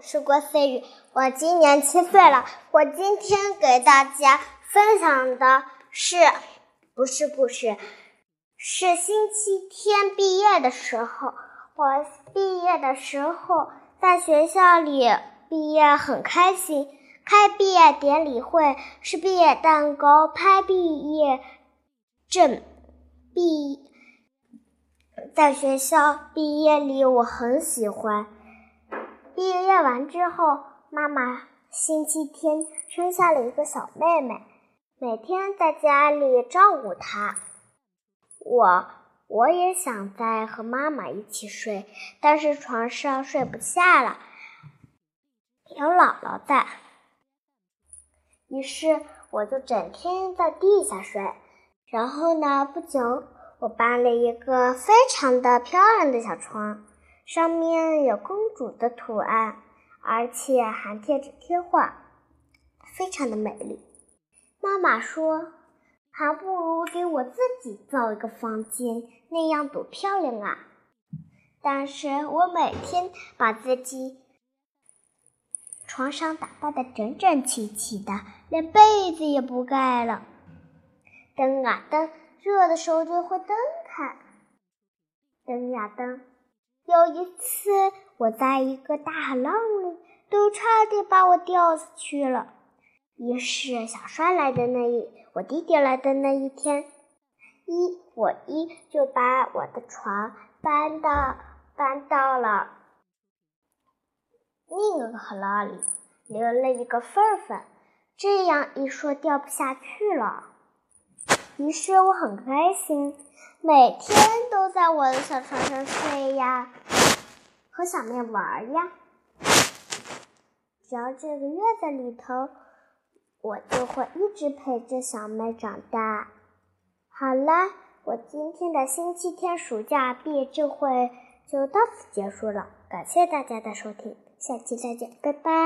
是郭思雨，我今年七岁了。我今天给大家分享的是，不是故事，是星期天毕业的时候。我毕业的时候在学校里毕业，很开心。开毕业典礼会，吃毕业蛋糕，拍毕业证，毕在学校毕业礼，我很喜欢。毕业完之后，妈妈星期天生下了一个小妹妹，每天在家里照顾她。我我也想再和妈妈一起睡，但是床上睡不下了，有姥姥在，于是我就整天在地下睡。然后呢，不久我搬了一个非常的漂亮的小床。上面有公主的图案，而且还贴着贴画，非常的美丽。妈妈说：“还不如给我自己造一个房间，那样多漂亮啊！”但是我每天把自己床上打扮的整整齐齐的，连被子也不盖了。灯啊灯，热的时候就会灯开。灯呀灯。有一次，我在一个大海浪里，都差点把我掉下去了。于是，小帅来的那一，我弟弟来的那一天，一我一就把我的床搬到搬到了另一个海浪里，留了一个缝缝，这样一说掉不下去了。于是我很开心。每天都在我的小床上睡呀，和小妹玩呀。只要这个月在里头，我就会一直陪着小妹长大。好了，我今天的星期天暑假毕业聚会就到此结束了，感谢大家的收听，下期再见，拜拜。